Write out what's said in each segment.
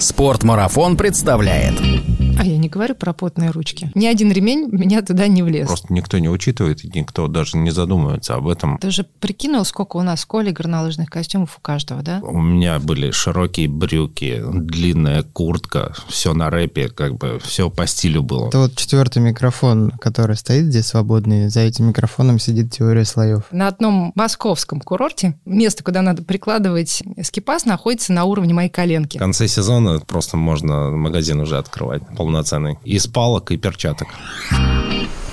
Спортмарафон представляет. Не говорю про потные ручки. Ни один ремень меня туда не влез. Просто никто не учитывает, и никто даже не задумывается об этом. Ты же прикинул, сколько у нас в школе горнолыжных костюмов у каждого, да? У меня были широкие брюки, длинная куртка, все на рэпе, как бы все по стилю было. Это вот четвертый микрофон, который стоит здесь свободный. За этим микрофоном сидит теория слоев. На одном московском курорте место, куда надо прикладывать скипас, находится на уровне моей коленки. В конце сезона просто можно магазин уже открывать полноценный. Из палок и перчаток.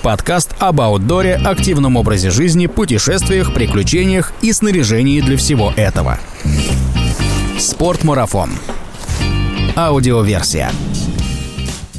Подкаст об аутдоре, активном образе жизни, путешествиях, приключениях и снаряжении для всего этого. Спортмарафон. Аудиоверсия.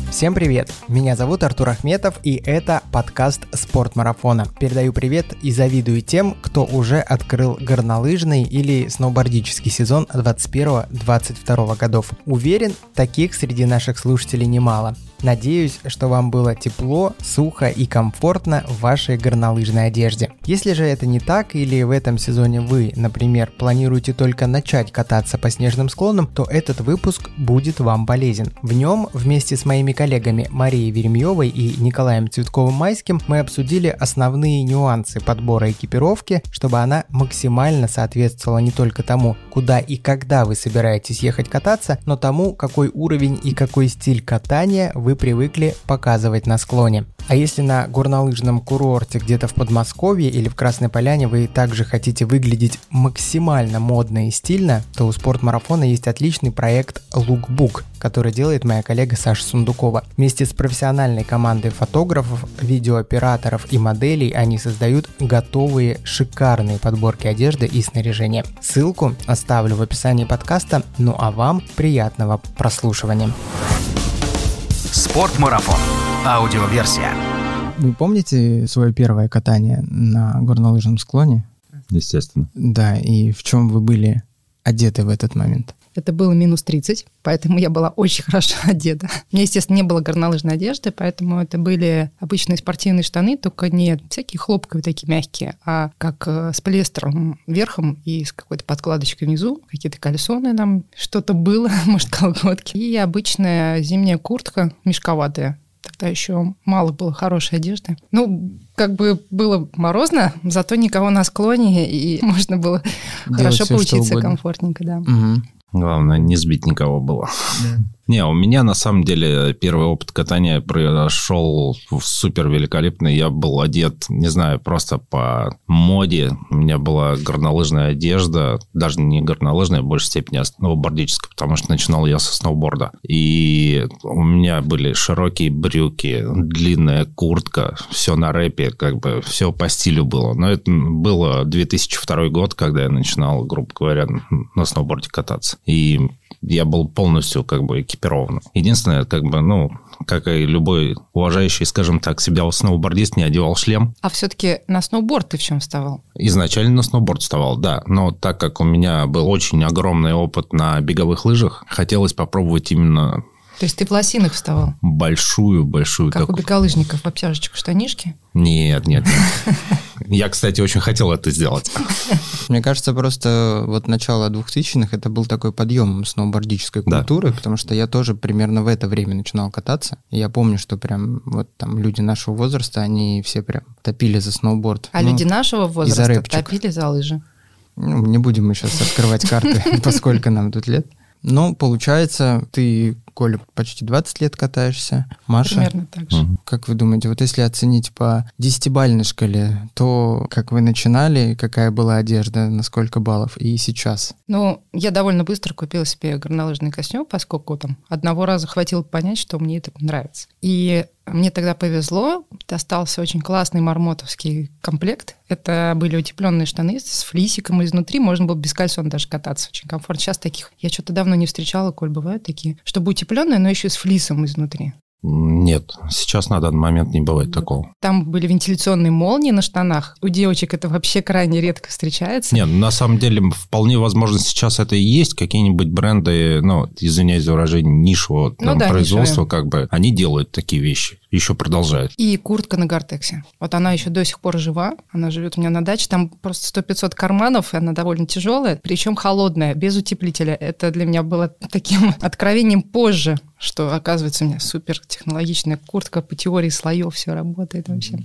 Всем привет! Меня зовут Артур Ахметов, и это подкаст «Спорт марафона». Передаю привет и завидую тем, кто уже открыл горнолыжный или сноубордический сезон 21-22 годов. Уверен, таких среди наших слушателей немало. Надеюсь, что вам было тепло, сухо и комфортно в вашей горнолыжной одежде. Если же это не так или в этом сезоне вы, например, планируете только начать кататься по снежным склонам, то этот выпуск будет вам полезен. В нем вместе с моими коллегами Марией Веремьевой и Николаем Цветковым-Майским мы обсудили основные нюансы подбора экипировки, чтобы она максимально соответствовала не только тому, куда и когда вы собираетесь ехать кататься, но тому, какой уровень и какой стиль катания вы привыкли показывать на склоне. А если на горнолыжном курорте где-то в Подмосковье или в Красной Поляне вы также хотите выглядеть максимально модно и стильно, то у спортмарафона есть отличный проект Lookbook, который делает моя коллега Саша Сундукова. Вместе с профессиональной командой фотографов, видеооператоров и моделей они создают готовые шикарные подборки одежды и снаряжения. Ссылку оставлю в описании подкаста, ну а вам приятного прослушивания. Спортмарафон. Аудиоверсия. Вы помните свое первое катание на горнолыжном склоне? Естественно. Да, и в чем вы были одеты в этот момент? Это было минус 30, поэтому я была очень хорошо одета. У меня, естественно, не было горнолыжной одежды, поэтому это были обычные спортивные штаны, только не всякие хлопковые такие мягкие, а как э, с полиэстером верхом и с какой-то подкладочкой внизу, какие-то кальсоны там, что-то было, может, колготки. И обычная зимняя куртка мешковатая, Тогда еще мало было хорошей одежды. Ну, как бы было морозно, зато никого на склоне, и можно было Делать хорошо поучиться комфортненько, да. Угу. Главное, не сбить никого было. Не, у меня на самом деле первый опыт катания произошел супер великолепный. Я был одет, не знаю, просто по моде. У меня была горнолыжная одежда, даже не горнолыжная, в большей степени, а сноубордическая, потому что начинал я со сноуборда. И у меня были широкие брюки, длинная куртка, все на рэпе, как бы все по стилю было. Но это было 2002 год, когда я начинал, грубо говоря, на сноуборде кататься. И я был полностью как бы экипирован. Единственное, как бы, ну, как и любой уважающий, скажем так, себя сноубордист не одевал шлем. А все-таки на сноуборд ты в чем вставал? Изначально на сноуборд вставал, да. Но так как у меня был очень огромный опыт на беговых лыжах, хотелось попробовать именно То есть ты в лосинах вставал? большую-большую Как у такую... бегалыжников в обтяжечку штанишки? Нет, нет, нет. Я, кстати, очень хотел это сделать. Мне кажется, просто вот начало 2000-х это был такой подъем сноубордической Да. культуры, потому что я тоже примерно в это время начинал кататься. И я помню, что прям вот там люди нашего возраста, они все прям топили за сноуборд. А Ну, люди нашего возраста топили за лыжи. ну, не будем мы сейчас открывать карты, поскольку нам тут лет. Ну, получается, ты, Коля, почти 20 лет катаешься. Маша, Примерно так же. Как вы думаете, вот если оценить по десятибальной шкале, то как вы начинали, какая была одежда, на сколько баллов, и сейчас? Ну, я довольно быстро купила себе горнолыжный костюм, поскольку там одного раза хватило понять, что мне это нравится. И мне тогда повезло, достался очень классный мармотовский комплект. Это были утепленные штаны с флисиком изнутри, можно было без кальсон даже кататься, очень комфортно. Сейчас таких я что-то давно не встречала, Коль, бывают такие, чтобы утепленные, но еще с флисом изнутри. Нет, сейчас на данный момент не бывает такого. Там были вентиляционные молнии на штанах. У девочек это вообще крайне редко встречается. Нет, на самом деле вполне возможно сейчас это и есть. Какие-нибудь бренды, ну, извиняюсь за выражение, нишевого Ну там, да, производства, нишевые. как бы, они делают такие вещи. еще продолжает. И куртка на Гортексе. Вот она еще до сих пор жива. Она живет у меня на даче. Там просто 100-500 карманов, и она довольно тяжелая, причем холодная, без утеплителя. Это для меня было таким откровением позже, что, оказывается, у меня супер технологичная куртка по теории слоев, все работает вообще.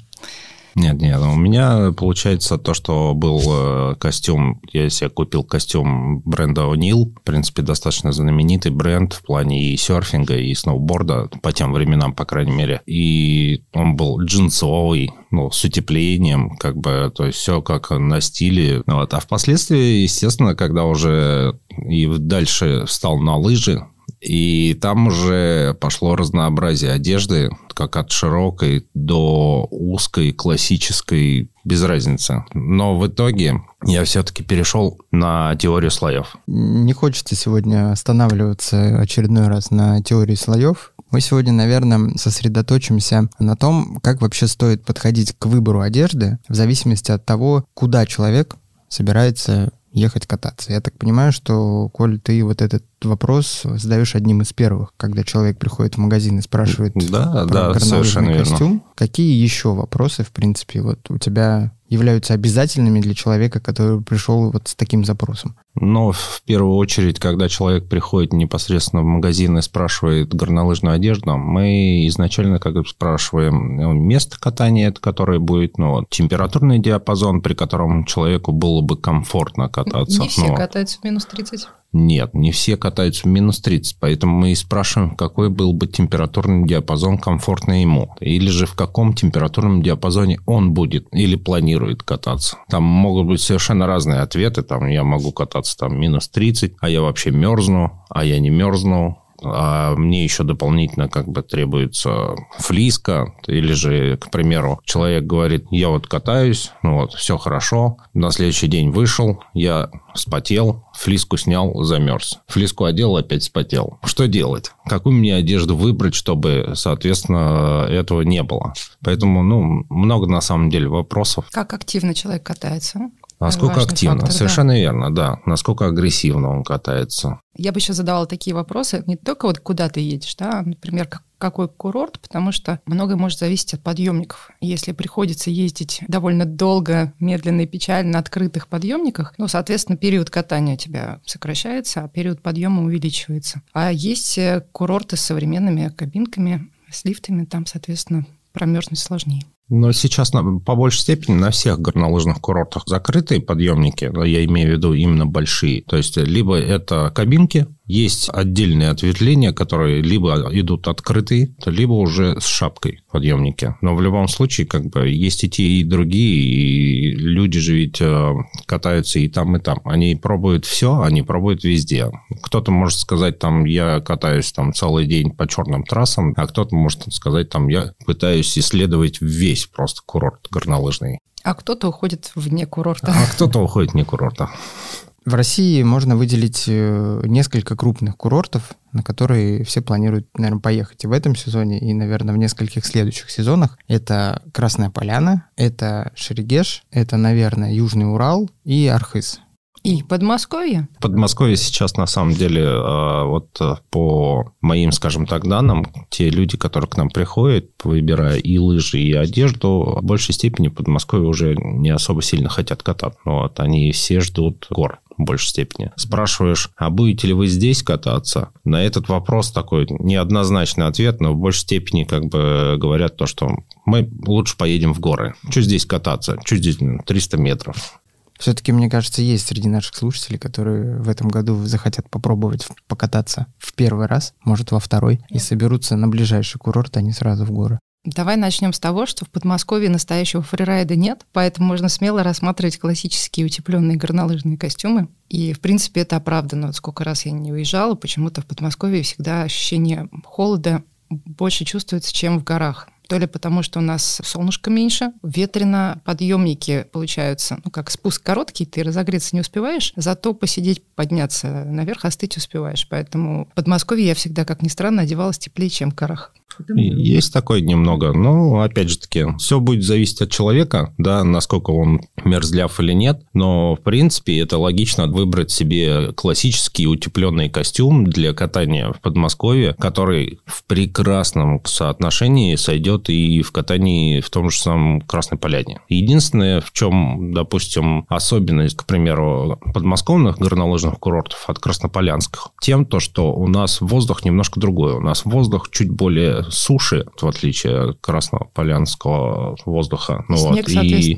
Нет, нет, у меня получается то, что был э, костюм, я себе купил костюм бренда O'Neill, в принципе, достаточно знаменитый бренд в плане и серфинга, и сноуборда, по тем временам, по крайней мере. И он был джинсовый, ну, с утеплением, как бы, то есть все как на стиле. Вот. А впоследствии, естественно, когда уже и дальше встал на лыжи, и там уже пошло разнообразие одежды, как от широкой до узкой, классической, без разницы. Но в итоге я все-таки перешел на теорию слоев. Не хочется сегодня останавливаться очередной раз на теории слоев. Мы сегодня, наверное, сосредоточимся на том, как вообще стоит подходить к выбору одежды в зависимости от того, куда человек собирается ехать кататься. Я так понимаю, что, Коль, ты вот этот вопрос задаешь одним из первых, когда человек приходит в магазин и спрашивает да, про да, совершенно костюм. Верно. Какие еще вопросы, в принципе, вот у тебя являются обязательными для человека, который пришел вот с таким запросом? Но в первую очередь, когда человек приходит непосредственно в магазин и спрашивает горнолыжную одежду, мы изначально как бы спрашиваем ну, место катания, которое будет, ну, вот, температурный диапазон, при котором человеку было бы комфортно кататься. Не все ну, катаются в минус 30. Нет, не все катаются в минус 30, поэтому мы и спрашиваем, какой был бы температурный диапазон комфортный ему, или же в каком температурном диапазоне он будет или планирует кататься. Там могут быть совершенно разные ответы, там я могу кататься там минус 30, а я вообще мерзну, а я не мерзну, а мне еще дополнительно как бы требуется флиска, или же, к примеру, человек говорит, я вот катаюсь, ну вот, все хорошо, на следующий день вышел, я вспотел, флиску снял, замерз. Флиску одел, опять спотел. Что делать? Какую мне одежду выбрать, чтобы, соответственно, этого не было? Поэтому, ну, много на самом деле вопросов. Как активно человек катается? Насколько Важный активно? фактор, да. Совершенно верно, да. Насколько агрессивно он катается. Я бы еще задавала такие вопросы, не только вот куда ты едешь, да, а, например, как- какой курорт, потому что многое может зависеть от подъемников. Если приходится ездить довольно долго, медленно и печально на открытых подъемниках, ну, соответственно, период катания у тебя сокращается, а период подъема увеличивается. А есть э, курорты с современными кабинками, с лифтами, там, соответственно, промерзнуть сложнее. Но сейчас на- по большей степени на всех горнолыжных курортах закрытые подъемники, я имею в виду именно большие. То есть, либо это кабинки, есть отдельные ответвления, которые либо идут открытые, либо уже с шапкой подъемники. Но в любом случае, как бы, есть и те, и другие, и люди же ведь э, катаются и там, и там. Они пробуют все, они пробуют везде. Кто-то может сказать, там, я катаюсь там целый день по черным трассам, а кто-то может сказать, там, я пытаюсь исследовать весь просто курорт горнолыжный. А кто-то уходит вне курорта. А кто-то уходит не курорта. В России можно выделить э, несколько крупных курортов, на которые все планируют, наверное, поехать и в этом сезоне, и, наверное, в нескольких следующих сезонах. Это Красная Поляна, это Шерегеш, это, наверное, Южный Урал и Архыз. И Подмосковье. Подмосковье сейчас, на самом деле, э, вот э, по моим, скажем так, данным, те люди, которые к нам приходят, выбирая и лыжи, и одежду, в большей степени Подмосковье уже не особо сильно хотят кататься. Вот они все ждут гор в большей степени. Спрашиваешь, а будете ли вы здесь кататься? На этот вопрос такой неоднозначный ответ, но в большей степени как бы говорят то, что мы лучше поедем в горы. Что здесь кататься? Что здесь м, 300 метров? Все-таки, мне кажется, есть среди наших слушателей, которые в этом году захотят попробовать покататься в первый раз, может, во второй, и соберутся на ближайший курорт, а не сразу в горы. Давай начнем с того, что в Подмосковье настоящего фрирайда нет, поэтому можно смело рассматривать классические утепленные горнолыжные костюмы. И, в принципе, это оправдано. Вот сколько раз я не уезжала, почему-то в Подмосковье всегда ощущение холода больше чувствуется, чем в горах. То ли потому, что у нас солнышко меньше, ветрено, подъемники получаются, ну, как спуск короткий, ты разогреться не успеваешь, зато посидеть, подняться наверх, остыть успеваешь. Поэтому в Подмосковье я всегда, как ни странно, одевалась теплее, чем в горах. Есть такое немного. Но, опять же таки, все будет зависеть от человека, да, насколько он мерзляв или нет. Но, в принципе, это логично выбрать себе классический утепленный костюм для катания в Подмосковье, который в прекрасном соотношении сойдет и в катании в том же самом Красной Поляне. Единственное, в чем, допустим, особенность, к примеру, подмосковных горнолыжных курортов от краснополянских, тем то, что у нас воздух немножко другой. У нас воздух чуть более суши, в отличие от краснополянского воздуха. Ну, снег, вот, и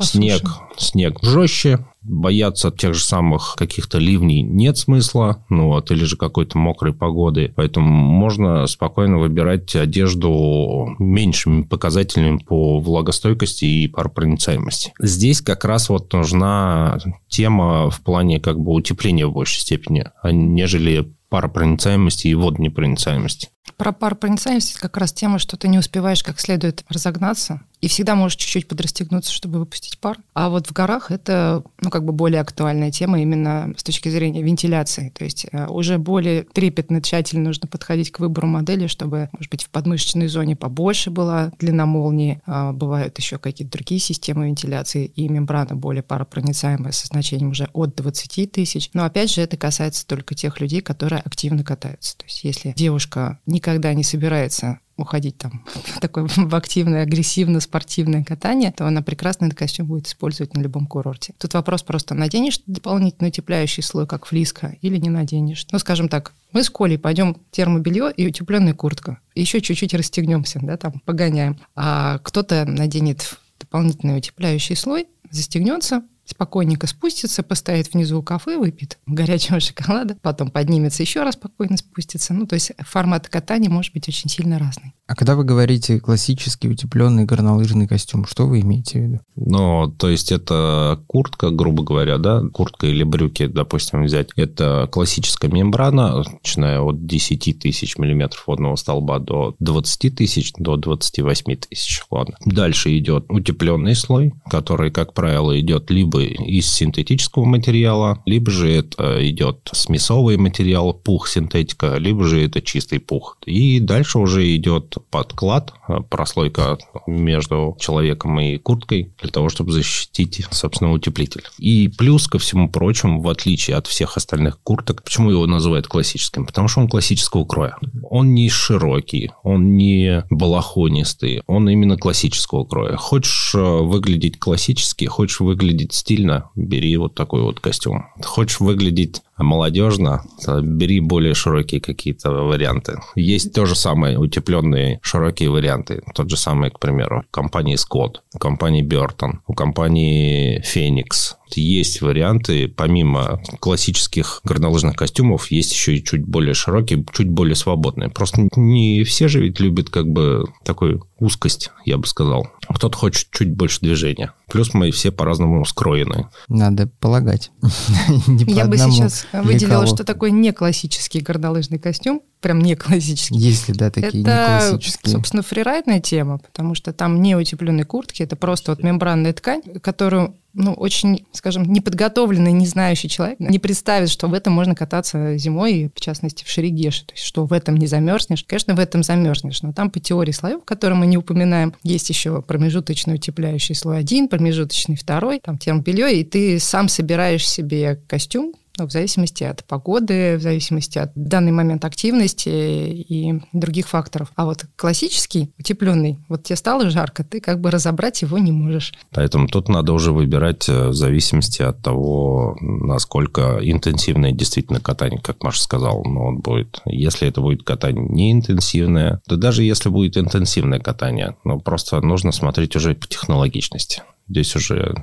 снег, снег жестче, бояться тех же самых каких-то ливней нет смысла, ну вот, или же какой-то мокрой погоды. Поэтому можно спокойно выбирать одежду меньшими показателями по влагостойкости и паропроницаемости. Здесь как раз вот нужна тема в плане как бы утепления в большей степени, а нежели паропроницаемости и водонепроницаемости. Про паропроницаемость как раз тема, что ты не успеваешь как следует разогнаться, и всегда можешь чуть-чуть подрастегнуться, чтобы выпустить пар. А вот в горах это, ну, как бы более актуальная тема именно с точки зрения вентиляции. То есть э, уже более трепетно, тщательно нужно подходить к выбору модели, чтобы, может быть, в подмышечной зоне побольше была длина молнии. А бывают еще какие-то другие системы вентиляции, и мембрана более паропроницаемая со значением уже от 20 тысяч. Но, опять же, это касается только тех людей, которые активно катаются. То есть если девушка никогда не собирается уходить там в такое в активное, агрессивно спортивное катание, то она прекрасно этот костюм будет использовать на любом курорте. Тут вопрос просто, наденешь дополнительный утепляющий слой, как флиска, или не наденешь. Ну, скажем так, мы с Колей пойдем термобелье и утепленная куртка. Еще чуть-чуть расстегнемся, да, там, погоняем. А кто-то наденет дополнительный утепляющий слой, застегнется, спокойненько спустится, постоит внизу у кафе, выпьет горячего шоколада, потом поднимется еще раз спокойно спустится. Ну, то есть формат катания может быть очень сильно разный. А когда вы говорите классический утепленный горнолыжный костюм, что вы имеете в виду? Ну, то есть это куртка, грубо говоря, да, куртка или брюки, допустим, взять. Это классическая мембрана, начиная от 10 тысяч миллиметров водного столба до 20 тысяч, до 28 тысяч, ладно. Дальше идет утепленный слой, который, как правило, идет либо из синтетического материала, либо же это идет смесовый материал, пух синтетика, либо же это чистый пух. И дальше уже идет подклад, прослойка между человеком и курткой для того, чтобы защитить, собственно, утеплитель. И плюс ко всему прочему, в отличие от всех остальных курток, почему его называют классическим? Потому что он классического кроя. Он не широкий, он не балахонистый, он именно классического кроя. Хочешь э, выглядеть классически, хочешь выглядеть стильно, бери вот такой вот костюм. Хочешь выглядеть молодежно, бери более широкие какие-то варианты. Есть то же самое, утепленные широкие варианты. Тот же самый, к примеру, компании Scott, компании Burton, у компании Phoenix, есть варианты, помимо классических горнолыжных костюмов, есть еще и чуть более широкие, чуть более свободные. Просто не все же ведь любят как бы такую узкость, я бы сказал. Кто-то хочет чуть больше движения. Плюс мы все по-разному скроены. Надо полагать. Я бы сейчас выделила, что такое не классический горнолыжный костюм, прям не классический. Есть ли, да, такие это, классические? собственно, фрирайдная тема, потому что там не утепленные куртки, это просто вот мембранная ткань, которую ну, очень, скажем, неподготовленный, не знающий человек не представит, что в этом можно кататься зимой, в частности, в Шерегеше. То есть, что в этом не замерзнешь. Конечно, в этом замерзнешь, но там по теории слоев, которые мы не упоминаем, есть еще промежуточный утепляющий слой один, промежуточный второй, там термобелье, и ты сам собираешь себе костюм, ну, в зависимости от погоды, в зависимости от данный момент активности и других факторов. А вот классический, утепленный, вот тебе стало жарко, ты как бы разобрать его не можешь. Поэтому тут надо уже выбирать э, в зависимости от того, насколько интенсивное действительно катание, как Маша сказал, но он будет. Если это будет катание не интенсивное, да даже если будет интенсивное катание, но просто нужно смотреть уже по технологичности. Здесь уже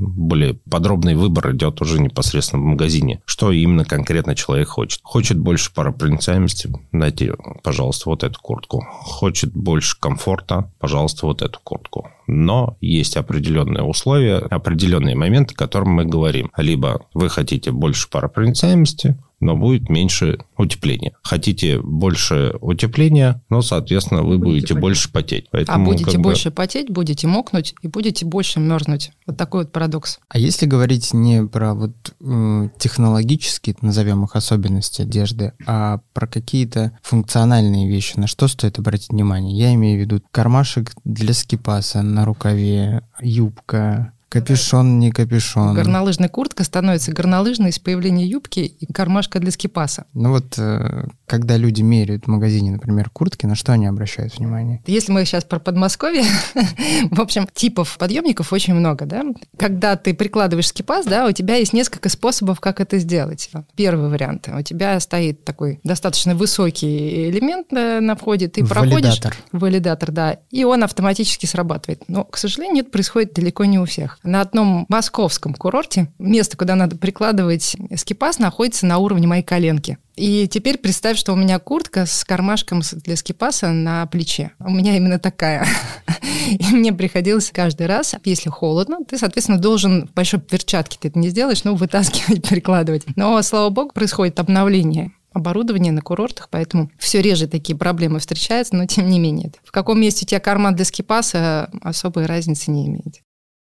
более подробный выбор идет уже непосредственно в магазине. Что именно конкретно человек хочет. Хочет больше паропроницаемости, дайте, пожалуйста, вот эту куртку. Хочет больше комфорта, пожалуйста, вот эту куртку. Но есть определенные условия, определенные моменты, о которых мы говорим. Либо вы хотите больше паропроницаемости, но будет меньше утепления. Хотите больше утепления, но, соответственно, вы будете, будете больше потеть. Поэтому, а будете больше бы... потеть, будете мокнуть и будете больше мерзнуть. Вот такой вот парадокс. А если говорить не про вот э, технологические, назовем их особенности одежды, а про какие-то функциональные вещи, на что стоит обратить внимание? Я имею в виду кармашек для скипаса на рукаве, юбка, Капюшон, не капюшон. Горнолыжная куртка становится горнолыжной с появления юбки и кармашка для скипаса. Ну вот, э, когда люди меряют в магазине, например, куртки, на что они обращают внимание? Если мы сейчас про Подмосковье, в общем, типов подъемников очень много, да? Когда ты прикладываешь скипас, да, у тебя есть несколько способов, как это сделать. Первый вариант. У тебя стоит такой достаточно высокий элемент на входе, ты проходишь... Валидатор. Валидатор, да. И он автоматически срабатывает. Но, к сожалению, это происходит далеко не у всех на одном московском курорте место, куда надо прикладывать скипас, находится на уровне моей коленки. И теперь представь, что у меня куртка с кармашком для скипаса на плече. У меня именно такая. И мне приходилось каждый раз, если холодно, ты, соответственно, должен в большой перчатке, ты это не сделаешь, ну, вытаскивать, прикладывать. Но, слава богу, происходит обновление оборудования на курортах, поэтому все реже такие проблемы встречаются, но тем не менее. В каком месте у тебя карман для скипаса особой разницы не имеет.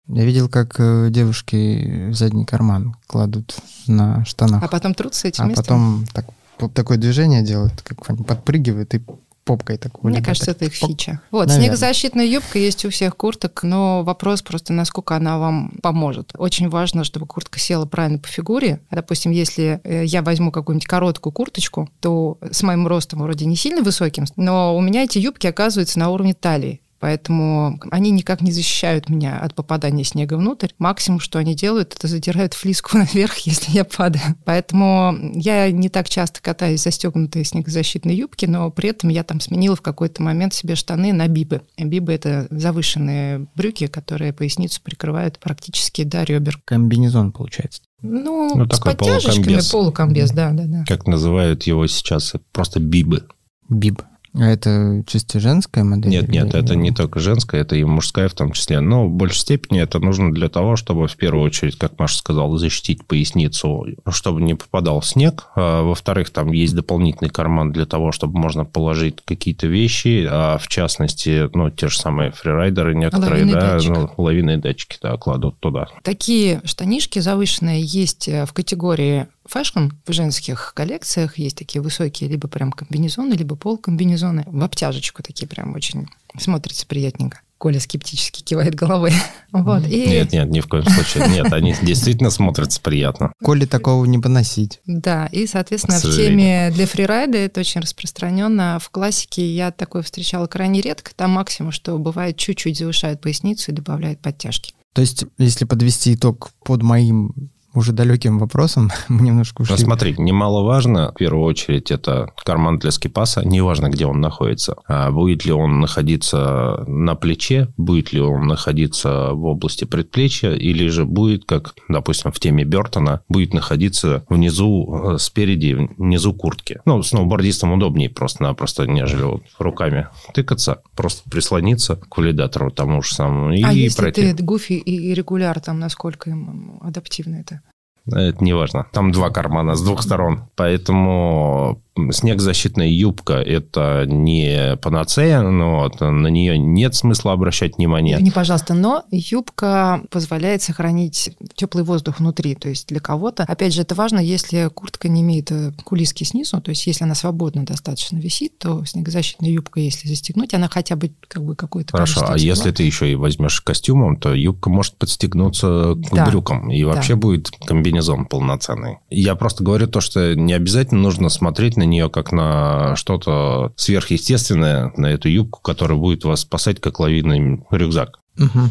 Я видел, как э, девушки в задний карман кладут на штанах. А потом трутся этим А местом? потом так, вот такое движение делают, как они подпрыгивают и попкой так Мне кажется, так, это их фича. Вот, Наверное. снегозащитная юбка есть у всех курток, но вопрос просто, насколько она вам поможет. Очень важно, чтобы куртка села правильно по фигуре. Допустим, если э, я возьму какую-нибудь короткую курточку, то с моим ростом вроде не сильно высоким, но у меня эти юбки оказываются на уровне талии. Поэтому они никак не защищают меня от попадания снега внутрь. Максимум, что они делают, это задирают флиску наверх, если я падаю. Поэтому я не так часто катаюсь застегнутые снегозащитные юбки, но при этом я там сменила в какой-то момент себе штаны на бибы. Бибы — это завышенные брюки, которые поясницу прикрывают практически до ребер. Комбинезон, получается. Ну, ну с подтяжечками, полукомбез, да, да, да. Как называют его сейчас, просто бибы. Биб. А это чисто женская модель? Нет, нет, это не только женская, это и мужская в том числе. Но в большей степени это нужно для того, чтобы в первую очередь, как Маша сказала, защитить поясницу, чтобы не попадал снег. А, во-вторых, там есть дополнительный карман для того, чтобы можно положить какие-то вещи, а в частности, ну, те же самые фрирайдеры некоторые, лавинный да, датчик. ну, лавинные датчики, да, кладут туда. Такие штанишки завышенные есть э, в категории fashion в женских коллекциях есть такие высокие либо прям комбинезоны, либо полукомбинезоны в обтяжечку такие прям очень смотрится приятненько. Коля скептически кивает головой. Вот, и... Нет, нет, ни в коем случае. Нет, они действительно смотрятся приятно. Коле такого не поносить. Да, и, соответственно, в теме для фрирайда это очень распространенно. В классике я такое встречала крайне редко. Там максимум, что бывает, чуть-чуть завышают поясницу и добавляют подтяжки. То есть, если подвести итог под моим уже далеким вопросом мы немножко ушли. Смотри, немаловажно, в первую очередь, это карман для скипаса, неважно, где он находится. А будет ли он находиться на плече, будет ли он находиться в области предплечья, или же будет, как, допустим, в теме Бертона, будет находиться внизу, э, спереди, внизу куртки. Ну, сноубордистам удобнее просто-напросто, нежели вот руками тыкаться, просто прислониться к валидатору тому же самому и а если пройти. ты гуфи и регуляр, там насколько им адаптивно это? Это не важно. Там два кармана с двух сторон. Поэтому снегозащитная юбка – это не панацея, но на нее нет смысла обращать внимание. Не, пожалуйста, но юбка позволяет сохранить теплый воздух внутри. То есть для кого-то, опять же, это важно, если куртка не имеет э, кулиски снизу, то есть если она свободно достаточно висит, то снегозащитная юбка, если застегнуть, она хотя бы как бы какой-то Хорошо, а если ты еще и возьмешь костюмом, то юбка может подстегнуться к да. брюкам, и вообще да. будет комбинезон полноценный. Я просто говорю то, что не обязательно нужно смотреть на нее как на что-то сверхъестественное, на эту юбку, которая будет вас спасать, как лавинный рюкзак. Угу.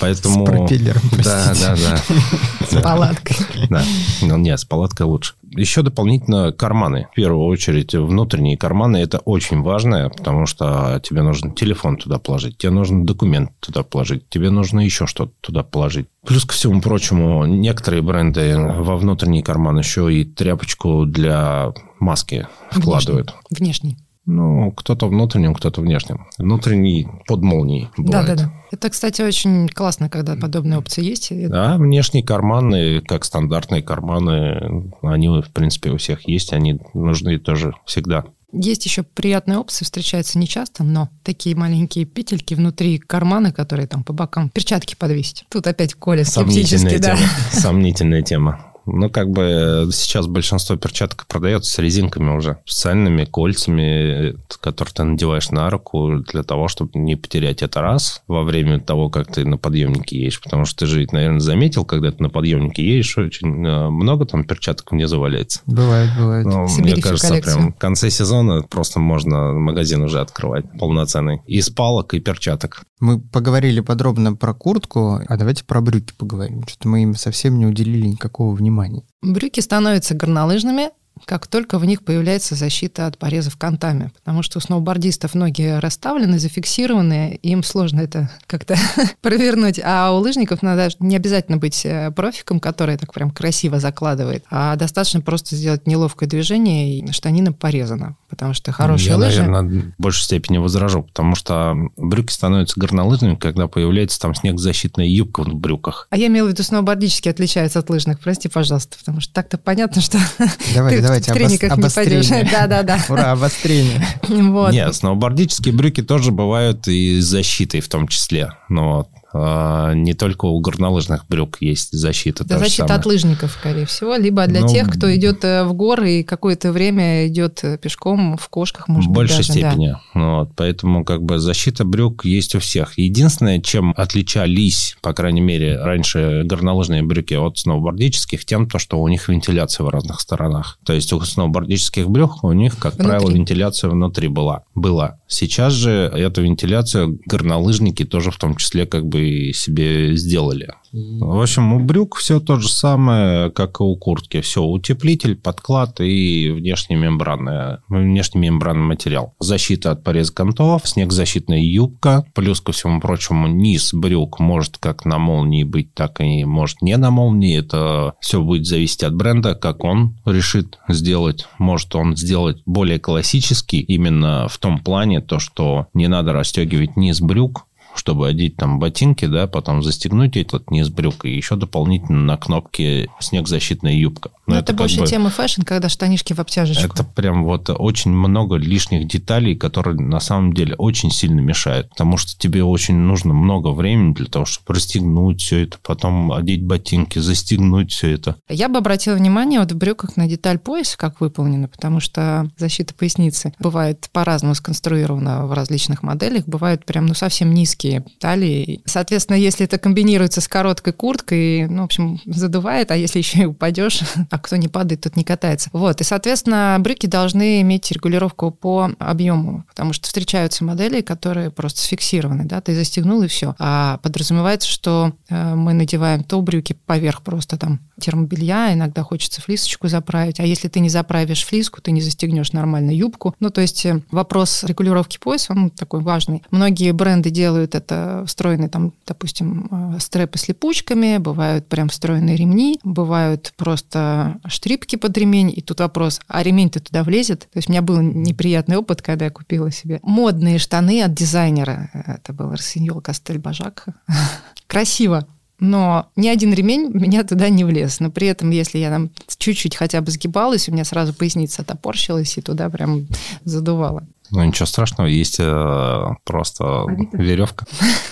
Поэтому... С пропеллером, Да, да, да. С палаткой. Да. Ну, нет, с палаткой лучше. Еще дополнительно карманы. В первую очередь, внутренние карманы – это очень важно, потому что тебе нужно телефон туда положить, тебе нужно документ туда положить, тебе нужно еще что-то туда положить. Плюс ко всему прочему, некоторые бренды во внутренний карман еще и тряпочку для маски вкладывают. Внешний. Ну, кто-то внутренним, кто-то внешним. Внутренний под молнией бывает. Да-да-да. Это, кстати, очень классно, когда подобные опции есть. Да, внешние карманы, как стандартные карманы, они, в принципе, у всех есть, они нужны тоже всегда. Есть еще приятные опции, встречаются нечасто, но такие маленькие петельки внутри кармана, которые там по бокам, перчатки подвесить. Тут опять Коля скептически, да. Тема. Сомнительная тема. Ну, как бы сейчас большинство перчаток продается с резинками уже, специальными кольцами, которые ты надеваешь на руку для того, чтобы не потерять это раз во время того, как ты на подъемнике едешь. Потому что ты же, наверное, заметил, когда ты на подъемнике едешь, очень э, много там перчаток внизу валяется. Бывает, бывает. Ну, мне кажется, коллекцию. прям в конце сезона просто можно магазин уже открывать полноценный. Из палок и перчаток. Мы поговорили подробно про куртку, а давайте про брюки поговорим. Что-то мы им совсем не уделили никакого внимания. Брюки становятся горнолыжными, как только в них появляется защита от порезов кантами. Потому что у сноубордистов ноги расставлены, зафиксированы, им сложно это как-то провернуть. А у лыжников надо не обязательно быть э, профиком, который так прям красиво закладывает, а достаточно просто сделать неловкое движение, и штанина порезана. Потому что хорошие Я, лыжи... наверное, в большей степени возражу, потому что брюки становятся горнолыжными, когда появляется там снегозащитная юбка в брюках. А я имела в виду, сноубордически отличается от лыжных. Прости, пожалуйста, потому что так-то понятно, что Давай, давайте, трениках не пойдешь. Да-да-да. Ура, обострение. Вот. Нет, сноубордические брюки тоже бывают и с защитой в том числе. Но а, не только у горнолыжных брюк есть защита. Да, защита от лыжников, скорее всего, либо для ну, тех, кто идет э, в горы и какое-то время идет э, пешком в кошках, может в быть, большей даже, степени. Да. Вот, поэтому как бы защита брюк есть у всех. Единственное, чем отличались, по крайней мере, раньше горнолыжные брюки от сноубордических, тем, то, что у них вентиляция в разных сторонах. То есть у сноубордических брюк у них, как внутри. правило, вентиляция внутри была. Была. Сейчас же эту вентиляцию горнолыжники тоже в том числе как бы себе сделали. В общем, у брюк все то же самое, как и у куртки. Все, утеплитель, подклад и внешний мембранный, внешний мембранный материал. Защита от пореза кантов, снегзащитная юбка, плюс ко всему прочему низ брюк может как на молнии быть, так и может не на молнии. Это все будет зависеть от бренда, как он решит сделать. Может он сделать более классический, именно в том плане, то, что не надо расстегивать низ брюк, чтобы одеть там ботинки, да, потом застегнуть этот низ брюк и еще дополнительно на кнопке снегзащитная юбка. Но, Но это, это больше бы... тема fashion, когда штанишки в обтяжечку. Это прям вот очень много лишних деталей, которые на самом деле очень сильно мешают, потому что тебе очень нужно много времени для того, чтобы расстегнуть все это, потом одеть ботинки, застегнуть все это. Я бы обратила внимание вот в брюках на деталь пояса, как выполнена, потому что защита поясницы бывает по-разному сконструирована в различных моделях, бывают прям ну совсем низкие узкие талии. Соответственно, если это комбинируется с короткой курткой, ну, в общем, задувает, а если еще и упадешь, а кто не падает, тот не катается. Вот, и, соответственно, брюки должны иметь регулировку по объему, потому что встречаются модели, которые просто сфиксированы, да, ты застегнул и все. А подразумевается, что э, мы надеваем то брюки поверх просто там термобелья, иногда хочется флисочку заправить, а если ты не заправишь флиску, ты не застегнешь нормально юбку. Ну, то есть э, вопрос регулировки пояса, он такой важный. Многие бренды делают это встроенные там, допустим, э, стрэпы с липучками, бывают прям встроенные ремни, бывают просто штрипки под ремень, и тут вопрос, а ремень-то туда влезет? То есть у меня был неприятный опыт, когда я купила себе модные штаны от дизайнера. Это был Арсеньол Кастель Бажак. Красиво, но ни один ремень меня туда не влез. Но при этом, если я там чуть-чуть хотя бы сгибалась, у меня сразу поясница топорщилась и туда прям задувало. Ну, ничего страшного, есть э, просто Авито. веревка.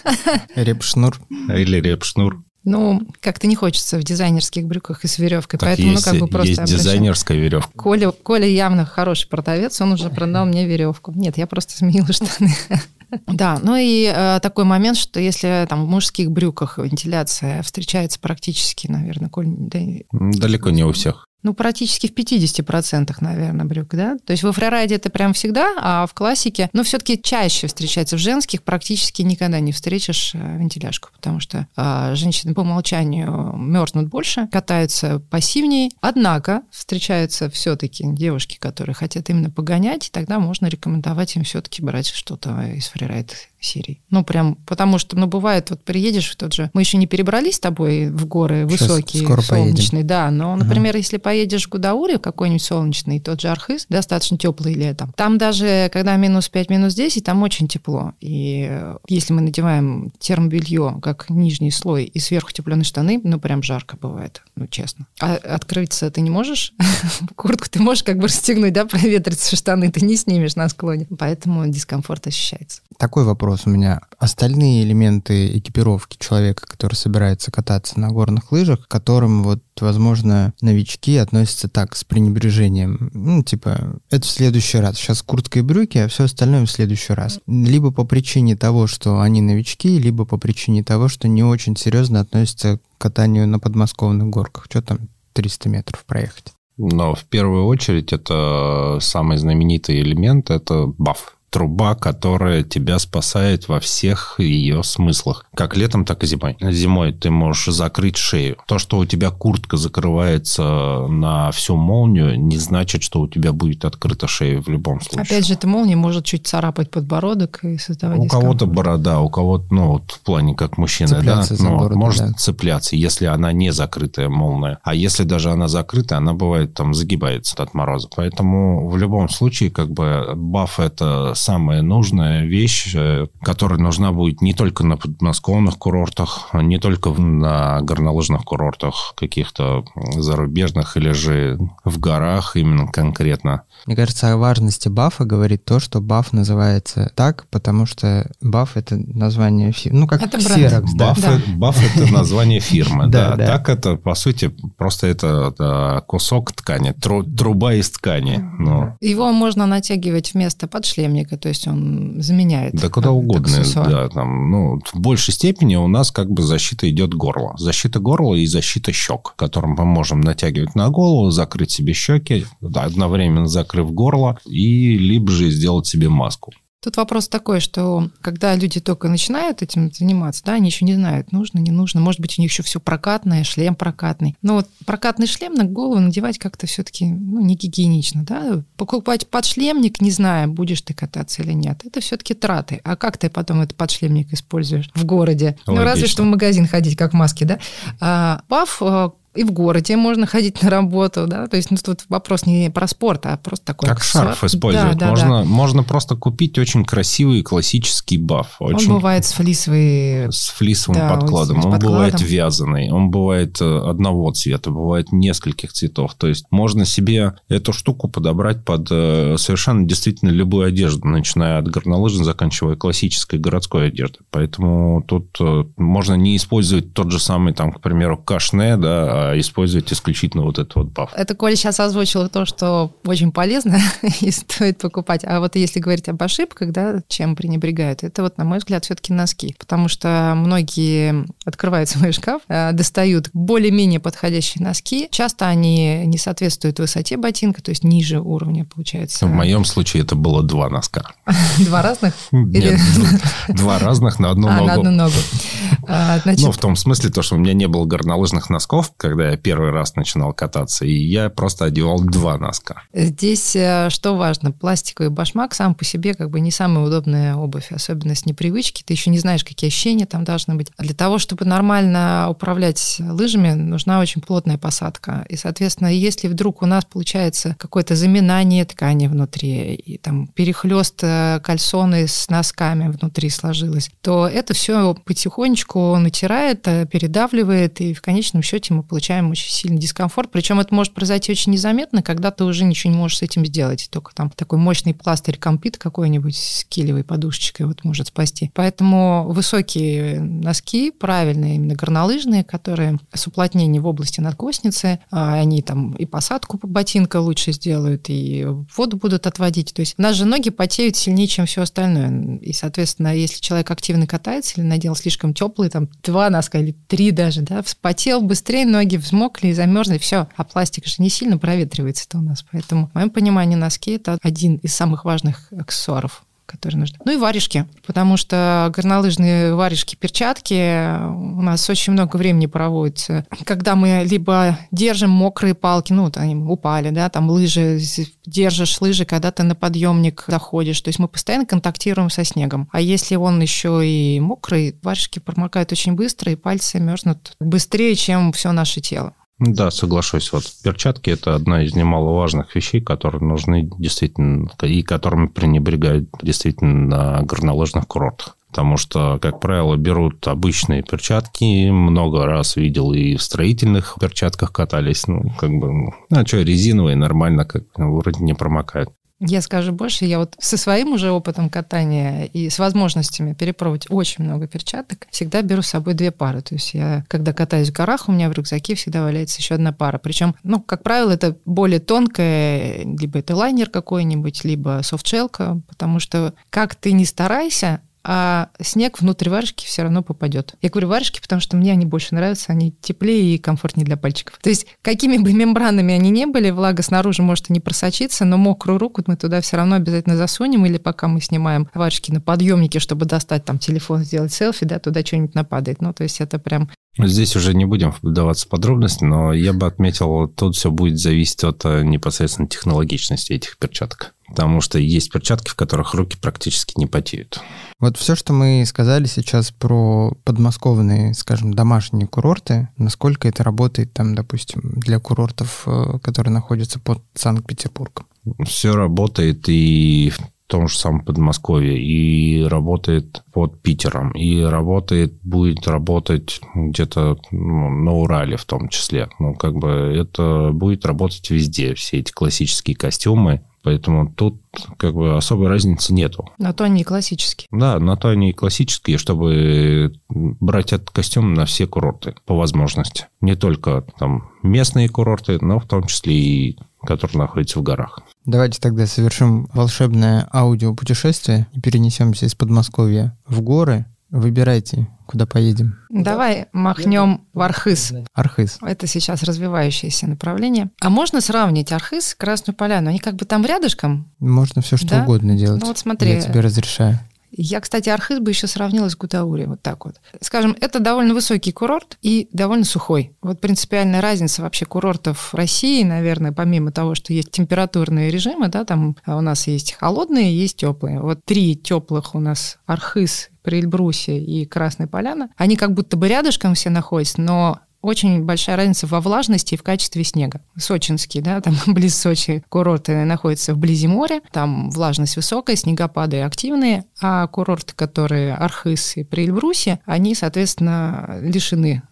Репшнур. Или репшнур. Ну, как-то не хочется в дизайнерских брюках и с веревкой, так поэтому есть, ну как бы просто есть дизайнерская веревка. Коля, Коля явно хороший продавец, он уже продал мне веревку. Нет, я просто сменила штаны. Да, ну и э, такой момент, что если там в мужских брюках вентиляция встречается практически, наверное, Коль, да, далеко не у всех. Ну, практически в 50%, наверное, брюк, да? То есть во фрирайде это прям всегда, а в классике, но все-таки чаще встречается в женских, практически никогда не встретишь э, вентиляшку, потому что э, женщины по умолчанию мерзнут больше, катаются пассивнее. Однако встречаются все-таки девушки, которые хотят именно погонять, и тогда можно рекомендовать им все-таки брать что-то из фрирайд серий. Ну, прям, потому что, ну, бывает, вот приедешь в тот же... Мы еще не перебрались с тобой в горы Сейчас высокие, солнечные, поедем. да, но, например, uh-huh. если поедешь поедешь в Гудаури, какой-нибудь солнечный, тот же Архыз, достаточно теплый летом. Там даже, когда минус 5, минус 10, там очень тепло. И э, если мы надеваем термобелье, как нижний слой, и сверху тепленые штаны, ну, прям жарко бывает, ну, честно. А открыться ты не можешь? Куртку ты можешь как бы расстегнуть, да, проветриться штаны ты не снимешь на склоне. Поэтому дискомфорт ощущается. Такой вопрос у меня. Остальные элементы экипировки человека, который собирается кататься на горных лыжах, к которым вот, возможно, новички относятся так, с пренебрежением. Ну, типа, это в следующий раз. Сейчас куртка и брюки, а все остальное в следующий раз. Либо по причине того, что они новички, либо по причине того, что не очень серьезно относятся к катанию на подмосковных горках. Что там 300 метров проехать? Но в первую очередь это самый знаменитый элемент, это баф труба, которая тебя спасает во всех ее смыслах. Как летом, так и зимой. Зимой ты можешь закрыть шею. То, что у тебя куртка закрывается на всю молнию, не значит, что у тебя будет открыта шея в любом случае. Опять же, эта молния может чуть царапать подбородок и создавать У кого-то борода, у кого-то, ну, вот в плане как мужчина, цепляться да, ну, бороду, может да. цепляться, если она не закрытая молния. А если даже она закрытая, она бывает там загибается от мороза. Поэтому в любом случае, как бы, баф это самая нужная вещь, э, которая нужна будет не только на подмосковных курортах, не только на горнолыжных курортах каких-то зарубежных или же в горах именно конкретно. Мне кажется, о важности бафа говорит то, что баф называется так, потому что баф — это название фирмы. Ну, как это да. Баф, да. баф — это название фирмы, да, да. Так это, по сути, просто это кусок ткани, труба из ткани. Ну. Его можно натягивать вместо подшлемника, то есть он заменяет. Да куда угодно, да. Там, ну, в большей степени у нас как бы защита идет горло. Защита горла и защита щек, которым мы можем натягивать на голову, закрыть себе щеки, одновременно закрыв горло, и либо же сделать себе маску. Тут вопрос такой, что когда люди только начинают этим заниматься, да, они еще не знают, нужно, не нужно. Может быть, у них еще все прокатное, шлем прокатный. Но вот прокатный шлем на голову надевать как-то все-таки ну, не гигиенично, да. Покупать подшлемник, не зная, будешь ты кататься или нет, это все-таки траты. А как ты потом этот подшлемник используешь в городе? Логично. Ну, разве что в магазин ходить, как маски, да. А, ПАФ и в городе можно ходить на работу, да, то есть ну, тут вопрос не про спорт, а просто такой... Как шарф использовать. Да, да, можно, да. можно просто купить очень красивый классический баф. Очень... Он бывает с флисовой... С флисовым да, подкладом. Он подкладом. бывает вязаный, он бывает э, одного цвета, бывает нескольких цветов. То есть можно себе эту штуку подобрать под э, совершенно действительно любую одежду, начиная от горнолыжной, заканчивая классической городской одеждой. Поэтому тут э, можно не использовать тот же самый, там, к примеру, кашне, да, а использовать исключительно вот этот вот баф. Это Коля сейчас озвучил то, что очень полезно и стоит покупать. А вот если говорить об ошибках, да, чем пренебрегают, это вот, на мой взгляд, все-таки носки. Потому что многие открывают свой шкаф, э, достают более-менее подходящие носки. Часто они не соответствуют высоте ботинка, то есть ниже уровня получается. В моем случае это было два носка. Два разных? Нет, два разных на одну ногу. на одну ногу. А, ну, в том смысле, то, что у меня не было горнолыжных носков, когда я первый раз начинал кататься, и я просто одевал два носка. Здесь э, что важно? Пластиковый башмак сам по себе как бы не самая удобная обувь, особенно с непривычки. Ты еще не знаешь, какие ощущения там должны быть. А для того, чтобы нормально управлять лыжами, нужна очень плотная посадка. И, соответственно, если вдруг у нас получается какое-то заминание ткани внутри, и там перехлест э, кальсоны с носками внутри сложилось, то это все потихонечку натирает, э, передавливает, и в конечном счете мы получаем получаем очень сильный дискомфорт. Причем это может произойти очень незаметно, когда ты уже ничего не можешь с этим сделать. Только там такой мощный пластырь компит какой-нибудь с килевой подушечкой вот может спасти. Поэтому высокие носки, правильные, именно горнолыжные, которые с уплотнением в области надкосницы, а, они там и посадку ботинка лучше сделают, и воду будут отводить. То есть же ноги потеют сильнее, чем все остальное. И, соответственно, если человек активно катается или надел слишком теплые, там, два носка или три даже, да, вспотел быстрее, ноги ноги взмокли и замерзли, все. А пластик же не сильно проветривается-то у нас. Поэтому, в моем понимании, носки – это один из самых важных аксессуаров которые нужны. Ну и варежки, потому что горнолыжные варежки, перчатки у нас очень много времени проводится. Когда мы либо держим мокрые палки, ну, вот они упали, да, там лыжи, держишь лыжи, когда ты на подъемник заходишь, то есть мы постоянно контактируем со снегом. А если он еще и мокрый, варежки промокают очень быстро, и пальцы мерзнут быстрее, чем все наше тело. Да, соглашусь. Вот перчатки – это одна из немаловажных вещей, которые нужны действительно, и которыми пренебрегают действительно на горнолыжных курортах потому что, как правило, берут обычные перчатки, много раз видел и в строительных перчатках катались, ну, как бы, ну, а что, резиновые, нормально, как ну, вроде не промокают. Я скажу больше, я вот со своим уже опытом катания и с возможностями перепробовать очень много перчаток, всегда беру с собой две пары. То есть я, когда катаюсь в горах, у меня в рюкзаке всегда валяется еще одна пара. Причем, ну, как правило, это более тонкая, либо это лайнер какой-нибудь, либо софтшелка, потому что как ты не старайся, а снег внутрь варежки все равно попадет. Я говорю варежки, потому что мне они больше нравятся, они теплее и комфортнее для пальчиков. То есть какими бы мембранами они не были, влага снаружи может и не просочиться, но мокрую руку мы туда все равно обязательно засунем, или пока мы снимаем варежки на подъемнике, чтобы достать там телефон, сделать селфи, да, туда что-нибудь нападает. Ну, то есть это прям Здесь уже не будем вдаваться в подробности, но я бы отметил, тут все будет зависеть от э, непосредственно технологичности этих перчаток. Потому что есть перчатки, в которых руки практически не потеют. Вот все, что мы сказали сейчас про подмосковные, скажем, домашние курорты, насколько это работает там, допустим, для курортов, э, которые находятся под Санкт-Петербургом? Все работает и в том же самом Подмосковье, и работает под Питером, и работает, будет работать где-то ну, на Урале в том числе. Ну, как бы это будет работать везде, все эти классические костюмы, Поэтому тут как бы особой разницы нету. На то они и классические. Да, на то они и классические, чтобы брать этот костюм на все курорты по возможности. Не только там местные курорты, но в том числе и которые находятся в горах. Давайте тогда совершим волшебное аудиопутешествие и перенесемся из Подмосковья в горы. Выбирайте, куда поедем. Давай махнем в Архыз. Архыз. Это сейчас развивающееся направление. А можно сравнить Архыз и Красную Поляну? Они как бы там рядышком? Можно все что Да? угодно делать. Ну вот смотри. Я тебе разрешаю. Я, кстати, Архыз бы еще сравнила с Гудаури, вот так вот. Скажем, это довольно высокий курорт и довольно сухой. Вот принципиальная разница вообще курортов России, наверное, помимо того, что есть температурные режимы, да, там у нас есть холодные, есть теплые. Вот три теплых у нас Архыз, Прильбрусе и Красная Поляна, они как будто бы рядышком все находятся, но очень большая разница во влажности и в качестве снега. Сочинский, да, там близ Сочи курорты находятся вблизи моря, там влажность высокая, снегопады активные, а курорты, которые Архыз и Прильбрусе, они, соответственно, лишены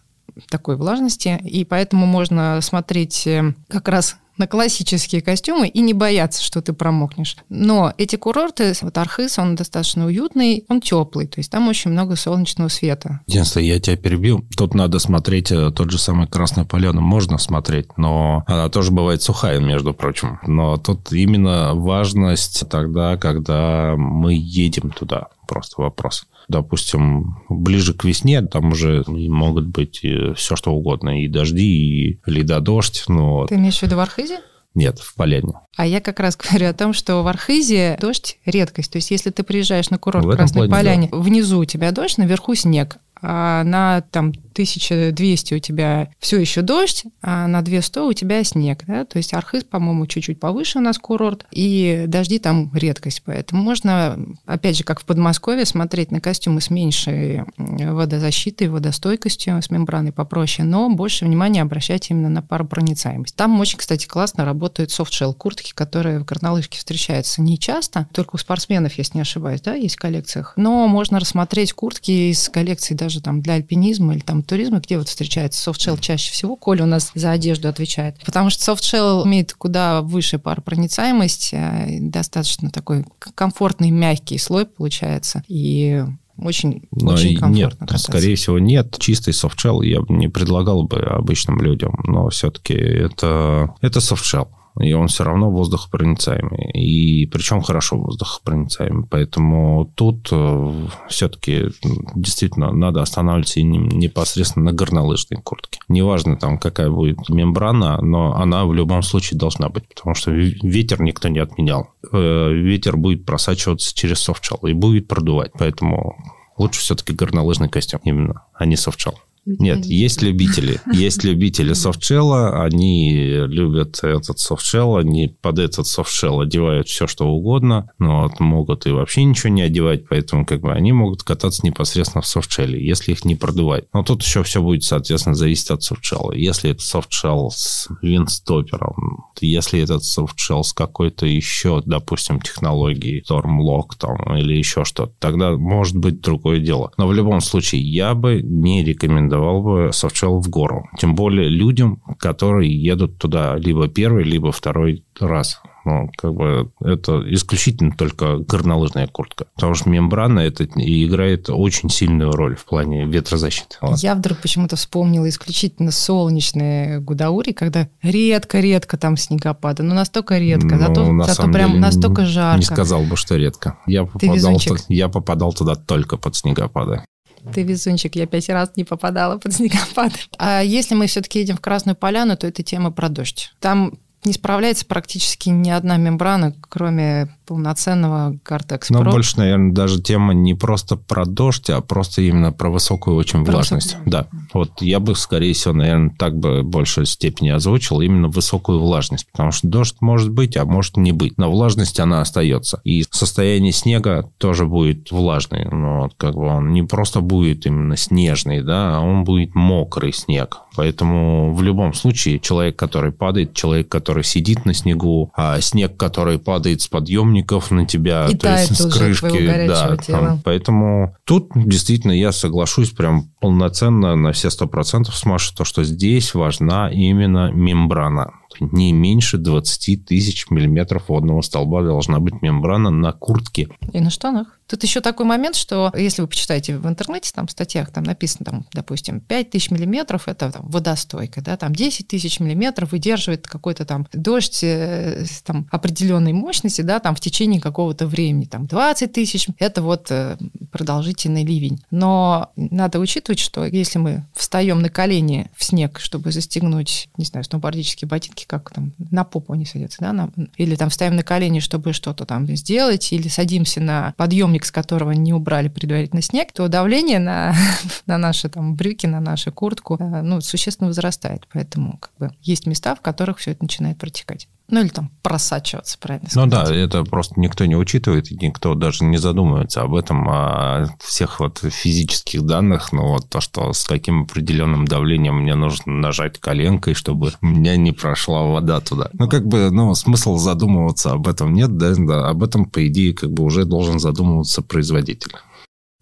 такой влажности, и поэтому можно смотреть э, как раз на классические костюмы и не бояться, что ты промокнешь. Но эти курорты, вот Архыз, он достаточно уютный, он теплый, то есть там очень много солнечного света. Единственное, я тебя перебью. Тут надо смотреть э, тот же самый Красную Поляну. Можно смотреть, но она тоже бывает сухая, между прочим. Но тут именно важность тогда, когда мы едем туда. Просто вопрос. Допустим, ближе к весне там уже могут быть все что угодно. И дожди, и ледодождь. Но Ты имеешь в виду в Архизе? нет, в поляне. А я как раз говорю о том, что в Архизе дождь – редкость. То есть если ты приезжаешь на курорт В Красной плане, Поляне, внизу у тебя дождь, наверху снег. А на там 1200 у тебя все еще дождь, а на 200 у тебя снег. Да? То есть Архыз, по-моему, чуть-чуть повыше у нас курорт, и дожди там редкость. Поэтому можно, опять же, как в Подмосковье, смотреть на костюмы с меньшей водозащитой, водостойкостью, с мембраной попроще, но больше внимания обращать именно на паропроницаемость. Там очень, кстати, классно работают софтшелл куртки, которые в горнолыжке встречаются не часто, только у спортсменов, если не ошибаюсь, да, есть в коллекциях. Но можно рассмотреть куртки из коллекций даже там для альпинизма или там туризма, где вот встречается софтшелл чаще всего. Коля у нас за одежду отвечает. Потому что софтшелл имеет куда выше паропроницаемость, э, достаточно такой комфортный мягкий слой получается. И очень, Но очень комфортно нет, кататься. скорее всего, нет. Чистый софтшелл я бы не предлагал бы обычным людям, но все-таки это, это софтшелл. И он все равно воздухопроницаемый. И причем хорошо воздухопроницаемый. Поэтому тут все-таки действительно надо останавливаться непосредственно на горнолыжной куртке. Неважно там, какая будет мембрана, но она в любом случае должна быть, потому что ве- ветер никто не отменял. Э, Ветер будет просачиваться через софтшелл и будет продувать. Поэтому лучше все-таки горнолыжный костюм именно, а не софтшелл. Нет, есть любители. Есть любители софтшелла, они любят этот софтшелл, они под этот софтшелл одевают все, что угодно, но вот могут и вообще ничего не одевать, поэтому как бы они могут кататься непосредственно в софтшелле, если их не продувать. Но тут еще все будет, соответственно, зависеть от софтшелла. Если это софтшелл с винстопером, если этот софтшелл с какой-то еще, допустим, технологией Stormlock там, или еще что-то, тогда может быть другое дело. Но в любом случае я бы не рекомендовал бы софтшелл в гору. Тем более людям, которые едут туда либо первый, либо второй раз. Ну, как бы это исключительно только горнолыжная куртка. Потому что мембрана это и играет очень сильную роль в плане ветрозащиты. Я вдруг почему-то вспомнила исключительно солнечные Гудаури, когда редко-редко там снегопады. Ну, настолько редко. Зато, ну, на зато прям деле, настолько жарко. Не сказал бы, что редко. Я попадал, везунчик. ту- я попадал туда только под снегопады. Ты везунчик, я пять раз не попадала под снегопады. А если мы все-таки едем в Красную Поляну, то это тема про дождь. Там не справляется практически ни одна мембрана, кроме полноценного Cortex Но больше, наверное, даже тема не просто про дождь, а просто именно про высокую очень Про влажность. высокую. Да. Вот я бы, скорее всего, наверное, так бы большей степени озвучил именно высокую влажность. Потому что дождь может быть, а может не быть. Но влажность, она остается. И состояние снега тоже будет влажный. Но вот как бы он не просто будет именно снежный, да, а он будет мокрый снег. Поэтому в любом случае человек, который падает, человек, который сидит на снегу, а снег, который падает с подъемников на тебя, И то есть с крышки, да, там. Поэтому тут действительно я соглашусь прям полноценно на все сто процентов с Машей, то, что здесь важна именно мембрана. Не меньше 20 тысяч миллиметров водного столба должна быть мембрана на куртке. И на штанах. Тут еще такой момент, что если вы почитаете в интернете, там в статьях, там написано, там, допустим, 5 тысяч миллиметров – это там, водостойка, да, там 10 тысяч миллиметров выдерживает какой-то там дождь э, там, определенной мощности, да, там в течение какого-то времени, там 20 тысяч – это вот э, продолжительный ливень. Но надо учитывать, что если мы встаем на колени в снег, чтобы застегнуть, не знаю, сноубордические ботинки, как там на попу они садятся, да, на- или там встаем на колени, чтобы что-то там сделать, или садимся на подъемник, с которого не убрали предварительно снег, то давление на, на наши там брюки, на нашу куртку, э, ну, существенно возрастает. Поэтому как бы есть места, в которых все это начинает протекать. Ну, или там просачиваться, правильно Ну сказать. да, это просто никто не учитывает, и никто даже не задумывается об этом, о всех вот физических данных, ну вот то, что с каким определенным давлением мне нужно нажать коленкой, чтобы у меня не прошла вода туда. Ну как бы, ну смысл задумываться об этом нет, да, да, об этом, по идее, как бы уже должен задумываться производитель.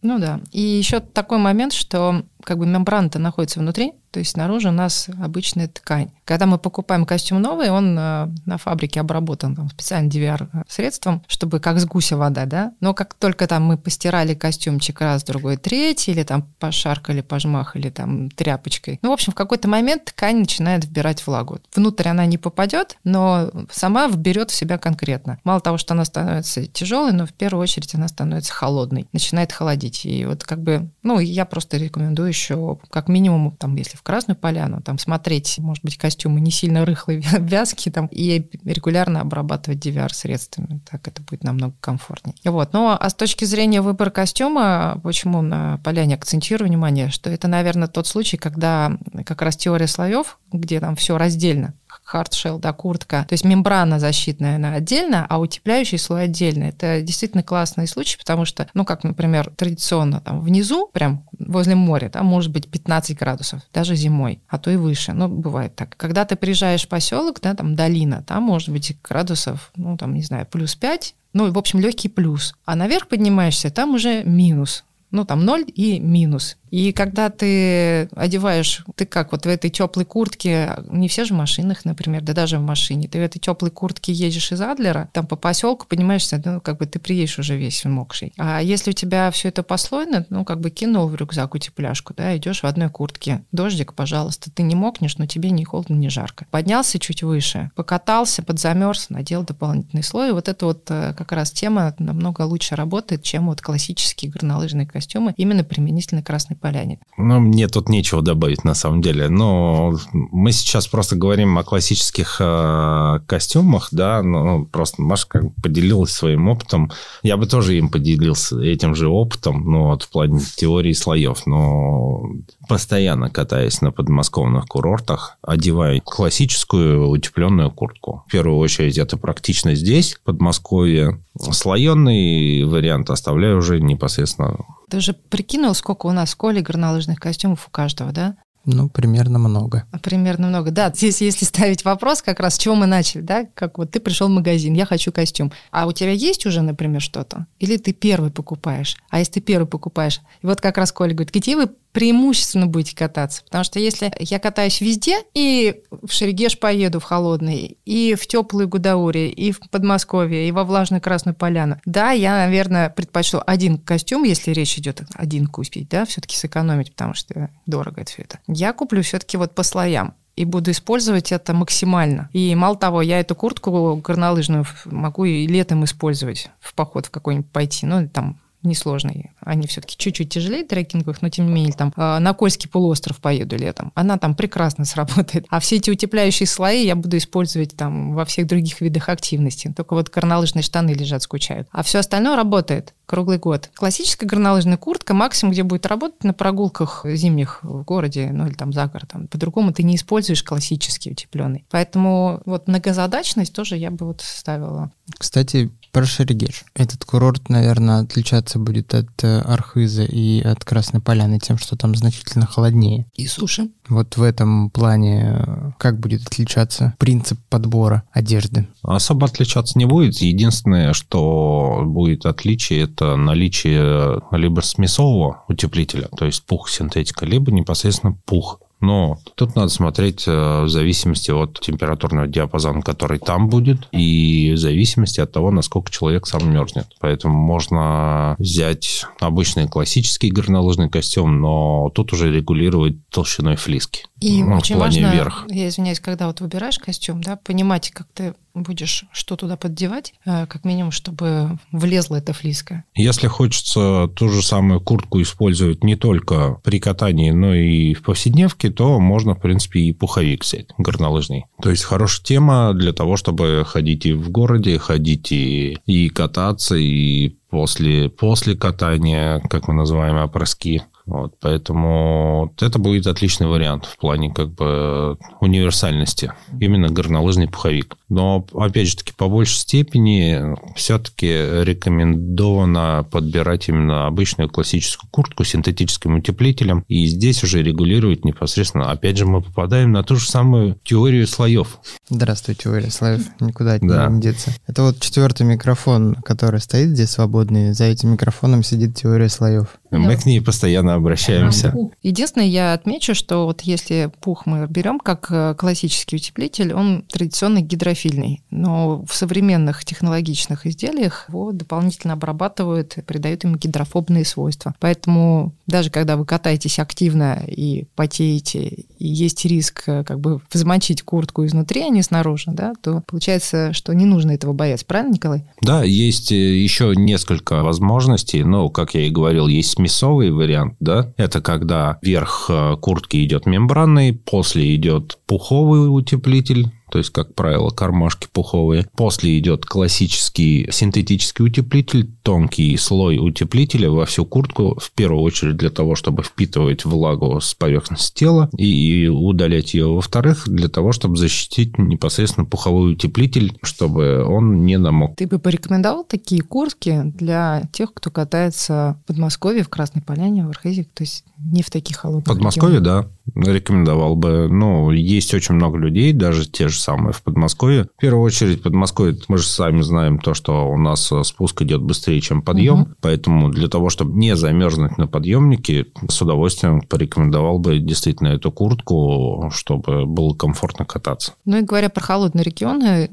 Ну да. И еще такой момент, что как бы мембрана-то находится внутри, то есть снаружи у нас обычная ткань. Когда мы покупаем костюм новый, он э, на фабрике обработан там, специальным DVR-средством, чтобы как с гуся вода, да. Но как только там мы постирали костюмчик раз, другой, третий, или там пошаркали, пожмахали там тряпочкой. Ну, в общем, в какой-то момент ткань начинает вбирать влагу. Внутрь она не попадет, но сама вберет в себя конкретно. Мало того, что она становится тяжелой, но в первую очередь она становится холодной, начинает холодить. И вот как бы, ну, я просто рекомендую еще как минимум, там, если в Красную Поляну, там, смотреть, может быть, костюмы не сильно рыхлые, вязкие, там, и регулярно обрабатывать DVR-средствами. Так это будет намного комфортнее. Вот. Ну, а с точки зрения выбора костюма, почему на Поляне акцентирую внимание, что это, наверное, тот случай, когда как раз теория слоев, где там все раздельно, хардшелл, да, куртка. То есть мембрана защитная, она отдельно, а утепляющий слой отдельно. Это действительно классный случай, потому что, ну, как, например, традиционно там внизу, прям возле моря, да, может быть 15 градусов, даже зимой, а то и выше. Ну, бывает так. Когда ты приезжаешь в поселок, да, там долина, там может быть градусов, ну, там, не знаю, плюс 5, ну, в общем, легкий плюс. А наверх поднимаешься, там уже минус. Ну, там ноль и минус. И когда ты одеваешь, ты как вот в этой теплой куртке, не все же в машинах, например, да даже в машине, ты в этой теплой куртке едешь из Адлера, там по поселку поднимаешься, ну, как бы ты приедешь уже весь мокший. А если у тебя все это послойно, ну, как бы кинул в рюкзак утепляшку, да, идешь в одной куртке. Дождик, пожалуйста, ты не мокнешь, но тебе не холодно, не жарко. Поднялся чуть выше, покатался, подзамерз, надел дополнительный слой. Вот эта вот э, как раз тема намного лучше работает, чем вот классический горнолыжный костюм костюмы именно применительно Красной Поляне. Ну, мне тут нечего добавить на самом деле. Но мы сейчас просто говорим о классических э, костюмах, да, ну, просто бы поделилась своим опытом. Я бы тоже им поделился этим же опытом, ну, вот в плане теории слоев. Но постоянно катаясь на подмосковных курортах, одевая классическую утепленную куртку. В первую очередь это практично здесь, в Подмосковье. Слоеный вариант оставляю уже непосредственно ты же прикинул, сколько у нас в школе горнолыжных костюмов у каждого, да? Ну, примерно много. Примерно много, да. Здесь, если ставить вопрос, как раз с чего мы начали, да, как вот ты пришел в магазин, я хочу костюм. А у тебя есть уже, например, что-то? Или ты первый покупаешь? А если ты первый покупаешь? И вот как раз Коля говорит, где вы преимущественно будете кататься. Потому что если я катаюсь везде, и в Шерегеш поеду в холодный, и в теплую Гудаури, и в Подмосковье, и во влажную Красную Поляну, да, я, наверное, предпочту один костюм, если речь идет один купить, да, все-таки сэкономить, потому что дорого это все это. Я куплю все-таки вот по слоям и буду использовать это максимально. И мало того, я эту куртку горнолыжную могу и летом использовать в поход в какой-нибудь пойти, ну, там несложные. Они все-таки чуть-чуть тяжелее трекинговых, но тем не менее, там, а, на Кольский полуостров поеду летом. Она там прекрасно сработает. А все эти утепляющие слои я буду использовать там во всех других видах активности. Только вот горнолыжные штаны лежат, скучают. А все остальное работает круглый год. Классическая горнолыжная куртка максимум, где будет работать на прогулках зимних в городе, ну или там за городом. По-другому ты не используешь классический утепленный. Поэтому вот многозадачность тоже я бы вот ставила. Кстати, про Шерегеш. Этот курорт, наверное, отличаться будет от э, Архиза и от Красной Поляны тем, что там значительно холоднее. И суше. Вот в этом плане э, как будет отличаться принцип подбора одежды? Особо отличаться не будет. Единственное, что будет отличие, это наличие либо смесового утеплителя, то есть пух синтетика, либо непосредственно пух но тут надо смотреть э, в зависимости от температурного диапазона, который там будет, и в зависимости от того, насколько человек сам мерзнет. Поэтому можно взять обычный классический горнолыжный костюм, но тут уже регулировать толщиной флиски. И ну, очень важно, вверх. я извиняюсь, когда вот выбираешь костюм, да, понимать, как ты будешь что туда поддевать, э, как минимум, чтобы влезла эта флиска. Если хочется ту же самую куртку использовать не только при катании, но и в повседневке, то можно, в принципе, и пуховик взять горнолыжный. То есть хорошая тема для того, чтобы ходить и в городе, ходить и, и кататься, и после, после катания, как мы называем, опроски, вот, поэтому это будет отличный вариант в плане как бы универсальности. Именно горнолыжный пуховик. Но, опять же таки, по большей степени все-таки рекомендовано подбирать именно обычную классическую куртку с синтетическим утеплителем. И здесь уже регулировать непосредственно. Опять же, мы попадаем на ту же самую теорию слоев. Здравствуй, теория слоев. Никуда от да. не деться. Это вот четвертый микрофон, который стоит здесь свободный. За этим микрофоном сидит теория слоев. Мы к ней постоянно обращаемся. Единственное, я отмечу, что вот если пух мы берем как э, классический утеплитель, он традиционно гидрофильный, но в современных технологичных изделиях его дополнительно обрабатывают и придают ему гидрофобные свойства. Поэтому даже когда вы катаетесь активно и потеете, и есть риск э, как бы взмочить куртку изнутри, а не снаружи, да, то получается, что не нужно этого бояться. Правильно, Николай? Да, есть э, еще несколько возможностей, но, как я и говорил, есть мясовый вариант, да, это когда верх э, куртки идет мембранный, после идет пуховый утеплитель, то есть, как правило, кармашки пуховые. После идет классический синтетический утеплитель, тонкий слой утеплителя во всю куртку, в первую очередь для того, чтобы впитывать влагу с поверхности тела и удалять ее. Во-вторых, для того, чтобы защитить непосредственно пуховой утеплитель, чтобы он не намок. Ты бы порекомендовал такие куртки для тех, кто катается в Подмосковье, в Красной Поляне, в Архизе, то есть не в таких холодных Подмосковье, регионах? да, рекомендовал бы. Ну, есть очень много людей, даже те же самое в Подмосковье. В первую очередь, Подмосковье, мы же сами знаем то, что у нас э, спуск идет быстрее, чем подъем. Угу. Поэтому для того, чтобы не замерзнуть на подъемнике, с удовольствием порекомендовал бы действительно эту куртку, чтобы было комфортно кататься. Ну и говоря про холодные регионы,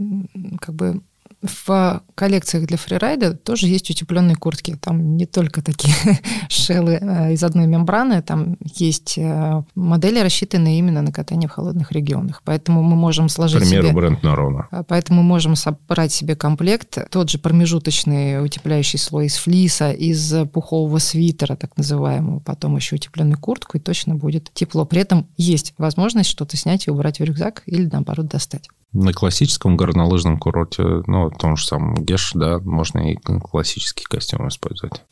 как бы В коллекциях для фрирайда тоже есть утепленные куртки. Там не только такие шеллы э, из одной мембраны, там есть э, модели, рассчитанные именно на катание в холодных регионах. Поэтому мы можем сложить К примеру, себе... бренд Норона. А, Поэтому мы можем собрать себе комплект, тот же промежуточный утепляющий слой из флиса, из пухового свитера, так называемого, потом еще утепленную куртку, и точно будет тепло. При этом есть возможность что-то снять и убрать в рюкзак или, наоборот, достать. На классическом горнолыжном курорте, ну, в том же самом Геш, да, можно и классический костюм использовать.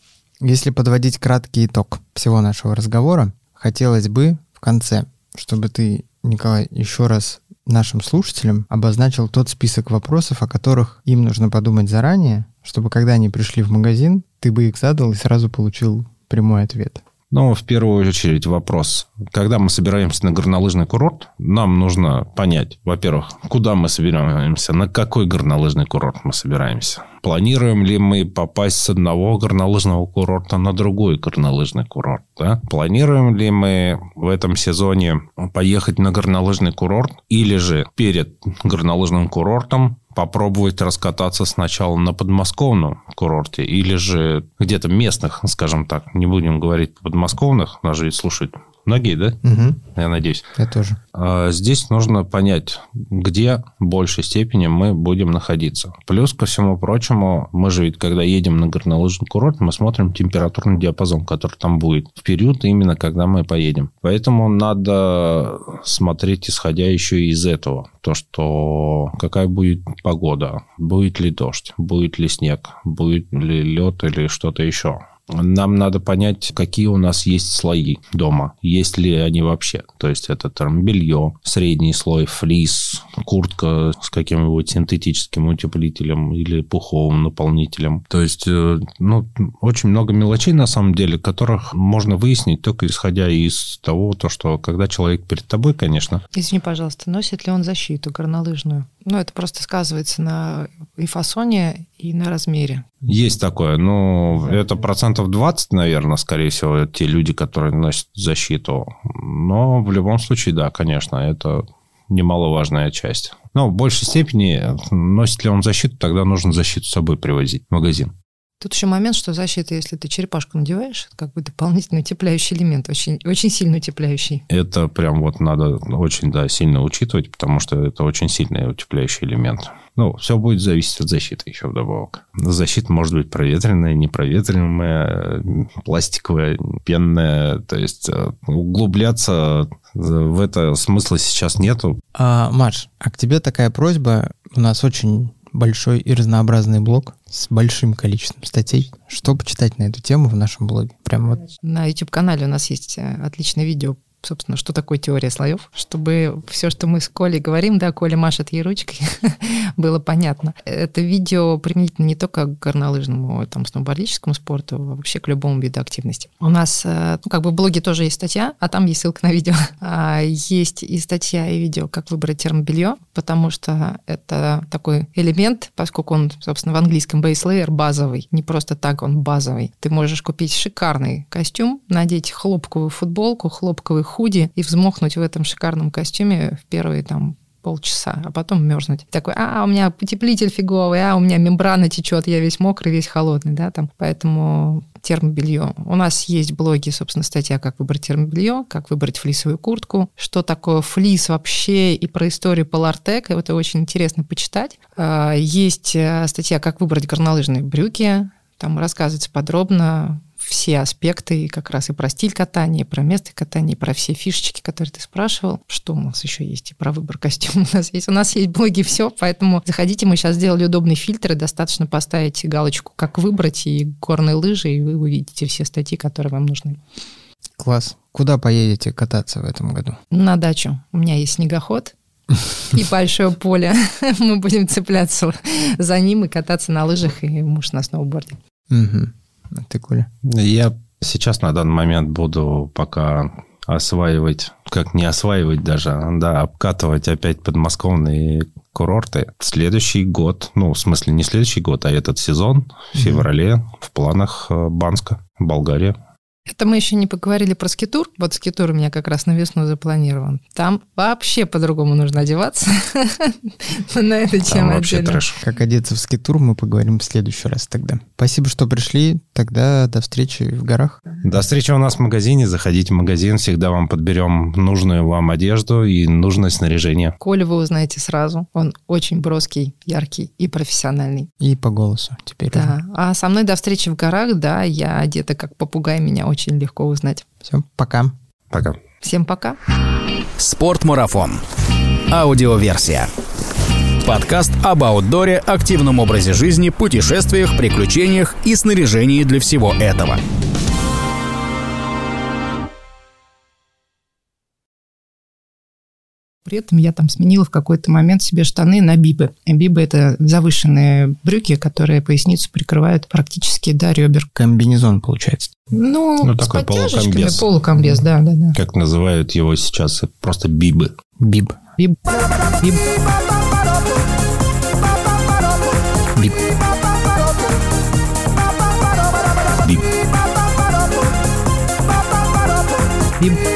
Если подводить краткий итог всего нашего разговора, хотелось бы в конце, чтобы ты, Николай, еще раз нашим слушателям обозначил тот список вопросов, о которых им нужно подумать заранее, чтобы когда они пришли в магазин, ты бы их задал и сразу получил прямой ответ. Ну, в первую очередь вопрос. Когда мы собираемся на горнолыжный курорт, нам нужно понять, во-первых, куда мы собираемся, на какой горнолыжный курорт мы собираемся. Планируем ли мы попасть с одного горнолыжного курорта на другой горнолыжный курорт? Да? Планируем ли мы в этом сезоне поехать на горнолыжный курорт или же перед горнолыжным курортом попробовать раскататься сначала на подмосковном курорте или же где-то местных, скажем так, не будем говорить подмосковных, нас же ведь слушают многие, да? Угу, Я надеюсь. я тоже. А Здесь нужно понять, где в большей степени мы будем находиться. Плюс, ко всему прочему, мы же ведь, когда едем на горнолыжный курорт, мы смотрим температурный диапазон, который там будет в период именно, когда мы поедем. Поэтому надо смотреть, исходя еще из этого. То, что какая будет погода, будет ли дождь, будет ли снег, будет ли лед или что-то еще. Нам надо понять, какие у нас есть слои дома, есть ли они вообще. То есть это там белье, средний слой, флис, куртка с каким-нибудь синтетическим утеплителем или пуховым наполнителем. То есть, э, ну, очень много мелочей на самом деле, которых можно выяснить только исходя из того, то, что когда человек перед тобой, конечно, Извини, пожалуйста, носит ли он защиту горнолыжную? Ну, это просто сказывается на и фасоне, и на размере. Есть такое, но это процентов 20, наверное, скорее всего, те люди, которые носят защиту. Но в любом случае, да, конечно, это немаловажная часть. Но в большей степени, носит ли он защиту, тогда нужно защиту с собой привозить в магазин. Тут еще момент, что защита, если ты черепашку надеваешь, это как бы дополнительный утепляющий элемент, очень, очень сильно утепляющий. Это прям вот надо очень, да, сильно учитывать, потому что это очень сильный утепляющий элемент. Ну, все будет зависеть от защиты еще вдобавок. Защита может быть проветренная, непроветриваемая, пластиковая, пенная. То есть э, углубляться в это смысла сейчас нету. А, Маш, а к тебе такая просьба. У нас очень большой и разнообразный блог с большим количеством статей. Что почитать на эту тему в нашем блоге? Прям вот На YouTube-канале у нас есть э, отличное видео, собственно, что такое теория слоев, чтобы все, что мы с Колей говорим, да, Коля машет ей ручкой, было понятно. Это видео применительно не только к горнолыжному, там, сноубордическому спорту, а вообще к любому виду активности. У нас, э, ну, как бы в блоге тоже есть статья, а там есть ссылка на видео. А, Есть и статья, и видео, как выбрать термобелье, потому что это такой элемент, поскольку он, собственно, в английском layer базовый, не просто так он базовый. Ты можешь купить шикарный костюм, надеть хлопковую футболку, хлопковый худи и взмокнуть в этом шикарном костюме в первые там полчаса, а потом мерзнуть. Такой, а, у меня утеплитель фиговый, а, у меня мембрана течет, я весь мокрый, весь холодный, да, там. Поэтому термобелье. У нас есть в блоге, собственно, статья «Как выбрать термобелье», «Как выбрать флисовую куртку», что такое флис вообще и про историю Полартек. Это очень интересно почитать. А, Есть э, статья «Как выбрать горнолыжные брюки», там рассказывается подробно все аспекты, и как раз и про стиль катания, и про место катания, и про все фишечки, которые ты спрашивал. Что у нас еще есть? И про выбор костюма у нас есть. У нас есть блоги все, поэтому заходите, мы сейчас сделали удобный фильтр, и достаточно поставить галочку «Как выбрать» и горные лыжи, и вы увидите все статьи, которые вам нужны. класс. Куда поедете кататься в этом году? На дачу. У меня есть снегоход, и большое поле. Мы будем цепляться за ним и кататься на лыжах, и муж на сноуборде. Угу. А ты, Коля? Я сейчас на данный момент буду пока осваивать, как не осваивать даже, да, обкатывать опять подмосковные курорты. Следующий год, ну, в смысле не следующий год, а этот сезон, в феврале, в планах э, Банска, Болгария. Это мы еще не поговорили про скитур. Вот скитур у меня как раз на весну запланирован. Там вообще по-другому нужно одеваться. На эту тему вообще трэш. Как одеться в скитур, мы поговорим в следующий раз тогда. Спасибо, что пришли. Тогда до встречи в горах. До встречи у нас в магазине. Заходите в магазин, всегда вам подберем нужную вам одежду и нужное снаряжение. Коля вы узнаете сразу. Он очень броский, яркий и профессиональный. И по голосу теперь. Да. А со мной до встречи в горах, да, я одета как попугай, меня очень легко узнать. Все, пока. Пока. Всем пока. Спортмарафон. Аудиоверсия. Подкаст об аутдоре, активном образе жизни, путешествиях, приключениях и снаряжении для всего этого. При этом я там сменила в какой-то момент себе штаны на бибы. Бибы – это завышенные брюки, которые поясницу прикрывают практически до ребер. Комбинезон получается. Ну, Ну, с такой подтяжечками, полукомбез. полукомбез, да, да, да. Как называют его сейчас, просто бибы. Биб. Биб, биб. Биб. Биб. Биб.